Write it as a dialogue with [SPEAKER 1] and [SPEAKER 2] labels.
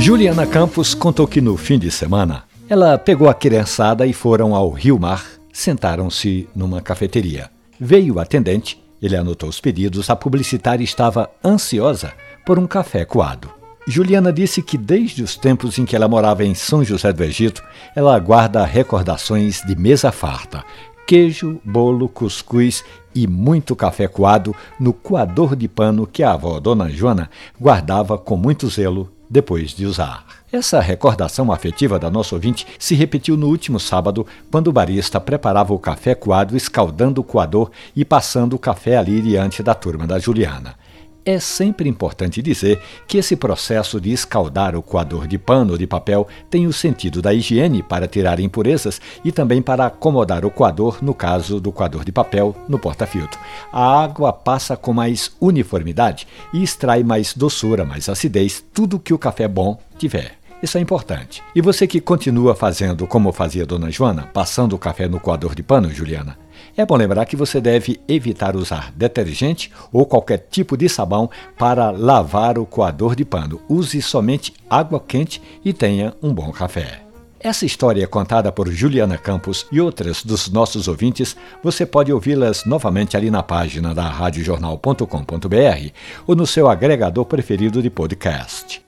[SPEAKER 1] Juliana Campos contou que no fim de semana ela pegou a criançada e foram ao Rio Mar, sentaram-se numa cafeteria. Veio o atendente, ele anotou os pedidos, a publicitária estava ansiosa por um café coado. Juliana disse que desde os tempos em que ela morava em São José do Egito, ela guarda recordações de mesa farta, queijo, bolo, cuscuz e muito café coado no coador de pano que a avó Dona Joana guardava com muito zelo depois de usar. Essa recordação afetiva da nossa ouvinte se repetiu no último sábado, quando o barista preparava o café coado escaldando o coador e passando o café ali diante da turma da Juliana. É sempre importante dizer que esse processo de escaldar o coador de pano ou de papel tem o sentido da higiene para tirar impurezas e também para acomodar o coador, no caso do coador de papel, no porta-filtro. A água passa com mais uniformidade e extrai mais doçura, mais acidez, tudo que o café bom tiver. Isso é importante. E você que continua fazendo como fazia Dona Joana, passando o café no coador de pano, Juliana? É bom lembrar que você deve evitar usar detergente ou qualquer tipo de sabão para lavar o coador de pano. Use somente água quente e tenha um bom café. Essa história é contada por Juliana Campos e outras dos nossos ouvintes. Você pode ouvi-las novamente ali na página da radiojornal.com.br ou no seu agregador preferido de podcast.